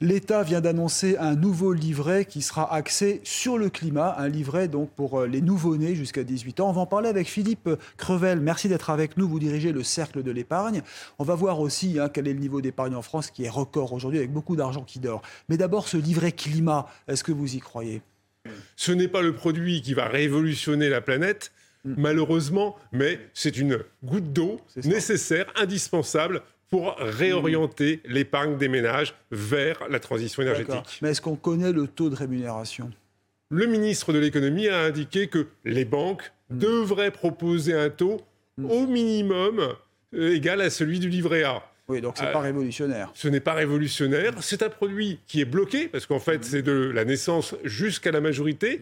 L'État vient d'annoncer un nouveau livret qui sera axé sur le climat, un livret donc pour euh, les nouveau-nés jusqu'à 18 ans. On va en parler avec Philippe Crevel. Merci d'être avec nous. Vous dirigez le Cercle de l'épargne. On va voir aussi hein, quel est le niveau d'épargne en France qui est record aujourd'hui avec beaucoup d'argent qui dort. Mais d'abord, ce livret climat, est-ce que vous y croyez? Ce n'est pas le produit qui va révolutionner la planète, malheureusement, mais c'est une goutte d'eau nécessaire, indispensable pour réorienter l'épargne des ménages vers la transition énergétique. Mais est-ce qu'on connaît le taux de rémunération? Le ministre de l'économie a indiqué que les banques devraient proposer un taux au minimum euh, égal à celui du livret A. Oui, donc c'est Euh, pas révolutionnaire. Ce n'est pas révolutionnaire, c'est un produit qui est bloqué, parce qu'en fait, c'est de la naissance jusqu'à la majorité.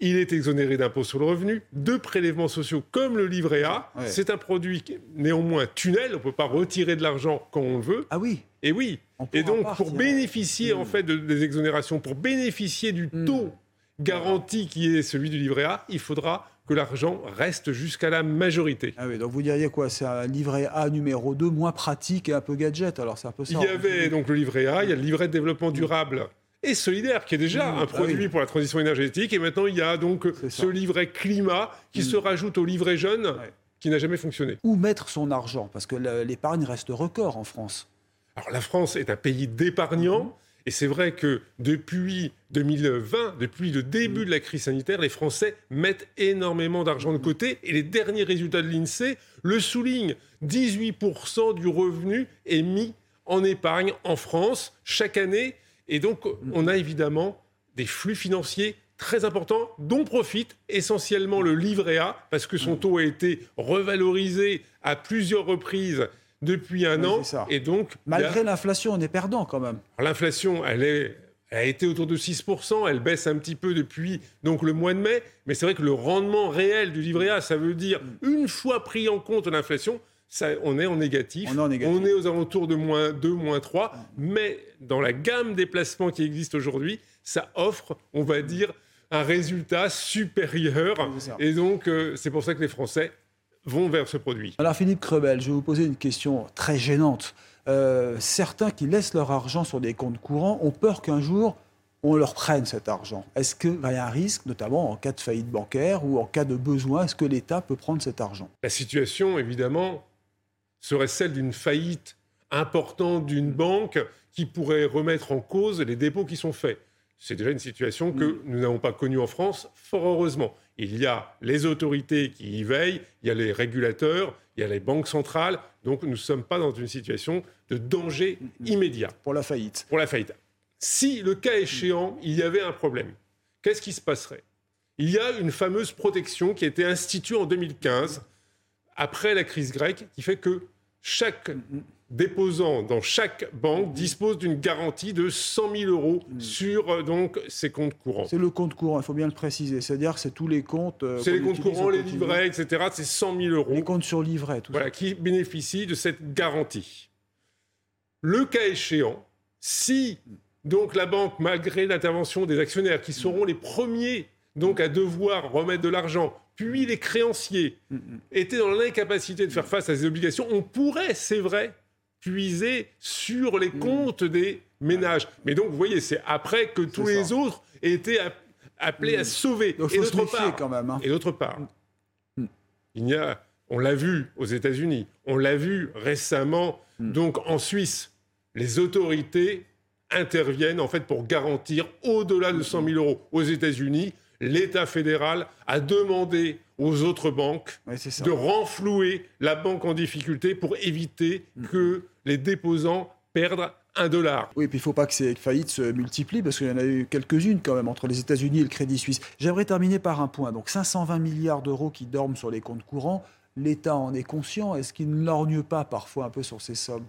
Il est exonéré d'impôts sur le revenu, de prélèvements sociaux comme le livret A. Ouais. C'est un produit qui est néanmoins tunnel, on ne peut pas retirer de l'argent quand on le veut. Ah oui, Et oui, et donc pour bénéficier en fait de- des exonérations, pour bénéficier du taux garanti qui est celui du livret A, il faudra que l'argent reste jusqu'à la majorité. Ah oui, donc vous diriez quoi? C'est un livret A numéro 2, moins pratique et un peu gadget, alors c'est un peu ça. Il y avait donc le livret A, il y a le livret de développement durable et solidaire, qui est déjà Mmh, un ah produit oui. pour la transition énergétique. Et maintenant, il y a donc ce livret climat qui se rajoute au livret jeune, Ouais. qui n'a jamais fonctionné. Où mettre son argent? Parce que l'épargne reste record en France. Alors, la France est un pays d'épargnants. Mmh. Et c'est vrai que depuis 2020, depuis le début de la crise sanitaire, les Français mettent énormément d'argent de côté. Et les derniers résultats de l'INSEE le soulignent. 18% du revenu est mis en épargne en France chaque année. Et donc, on a évidemment des flux financiers très importants dont profite essentiellement le livret A parce que son taux a été revalorisé à plusieurs reprises depuis un Oui, an. ça. Et donc, Malgré l'inflation, on est perdant quand même. L'inflation, elle, est, elle a été autour de 6%, elle baisse un petit peu depuis donc, le mois de mai, mais c'est vrai que le rendement réel du livret A, ça veut dire, une fois pris en compte l'inflation, ça, on est en négatif. On est en négatif. On est aux alentours de moins 2, moins 3, mais dans la gamme des placements qui existent aujourd'hui, ça offre, on va dire, un résultat supérieur. Et donc, euh, c'est pour ça que les Français vont vers ce produit. Alors Philippe Crebel, je vais vous poser une question très gênante. Euh, certains qui laissent leur argent sur des comptes courants ont peur qu'un jour on leur prenne cet argent. Est-ce qu'il y a un risque, notamment en cas de faillite bancaire ou en cas de besoin, est-ce que l'État peut prendre cet argent? La situation, évidemment, serait celle d'une faillite importante d'une banque qui pourrait remettre en cause les dépôts qui sont faits. C'est déjà une situation que nous n'avons pas connue en France, fort heureusement. Il y a les autorités qui y veillent, il y a les régulateurs, il y a les banques centrales, donc nous ne sommes pas dans une situation de danger immédiat pour la faillite pour la faillite. Si, le cas échéant, il y avait un problème, qu'est-ce qui se passerait? Il y a une fameuse protection qui a été instituée en 2015, après la crise grecque, qui fait que chaque déposant dans chaque banque dispose d'une garantie de 100 000 euros sur euh, donc, ses comptes courants. C'est le compte courant, il faut bien le préciser. C'est-à-dire que c'est tous les comptes. euh, C'est les comptes courants, les livrets, etc. C'est 100 000 euros. Les comptes sur livret, tout voilà, qui bénéficient de cette garantie. Le cas échéant, si donc la banque, malgré l'intervention des actionnaires, qui seront les premiers donc à devoir remettre de l'argent, puis les créanciers étaient dans l'incapacité de faire face à ces obligations, on pourrait, c'est vrai, puiser sur les comptes des ménages. Mais donc, vous voyez, c'est après que tous les ça. autres aient été app- appelés à sauver. Donc Et il d'autre part, quand même. hein. et d'autre part, il y a, on l'a vu aux États-Unis, on l'a vu récemment, donc en Suisse, les autorités interviennent en fait pour garantir au-delà de 100 000 euros. Aux États-Unis, l'État fédéral a demandé aux autres banques Ouais, de renflouer la banque en difficulté pour éviter que les déposants perdent un dollar. Oui, puis il ne faut pas que ces faillites se multiplient, parce qu'il y en a eu quelques-unes quand même entre les États-Unis et le Crédit Suisse. J'aimerais terminer par un point. Donc 520 milliards d'euros qui dorment sur les comptes courants. L'État en est conscient. Est-ce qu'il ne lorgne pas parfois un peu sur ces sommes?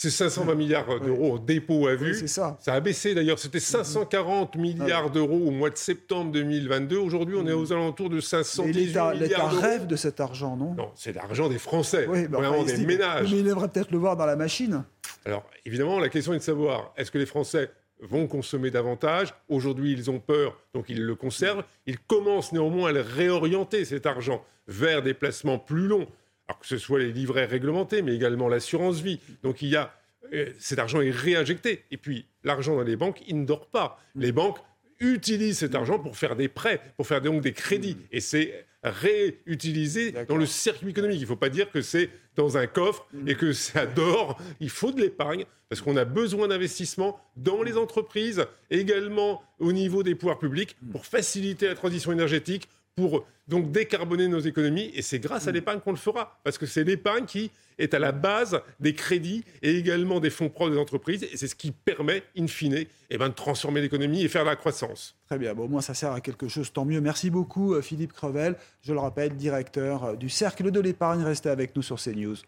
C'est 520 milliards d'euros en dépôt à vue. c'est ça. Ça a baissé d'ailleurs. C'était 540 milliards Ah d'euros au mois de septembre 2022. Aujourd'hui, on est aux alentours de 518 l'État milliards d'euros. rêve de cet argent, non? Non, c'est l'argent des Français, Oui, bah, vraiment des ménages. Mais il aimerait peut-être le voir dans la machine. Alors, évidemment, la question est de savoir est-ce que les Français vont consommer davantage? Aujourd'hui, ils ont peur, donc ils le conservent. Ils commencent néanmoins à le réorienter, cet argent, vers des placements plus longs. Alors que ce soit les livrets réglementés, mais également l'assurance vie. Donc, il y a, euh, cet argent est réinjecté. Et puis, l'argent dans les banques, il ne dort pas. Les banques utilisent cet argent pour faire des prêts, pour faire donc des crédits. Et c'est réutilisé dans le circuit économique. Il ne faut pas dire que c'est dans un coffre et que ça dort. Il faut de l'épargne parce qu'on a besoin d'investissements dans les entreprises, également au niveau des pouvoirs publics, pour faciliter la transition énergétique, pour donc décarboner nos économies. Et c'est grâce à l'épargne qu'on le fera. Parce que c'est l'épargne qui est à la base des crédits et également des fonds propres des entreprises. Et c'est ce qui permet, in fine, eh ben, de transformer l'économie et faire de la croissance. Très bien, bon, au moins ça sert à quelque chose, tant mieux. Merci beaucoup euh, Philippe Crevel, je le rappelle, directeur euh, du Cercle de l'épargne. Restez avec nous sur CNews.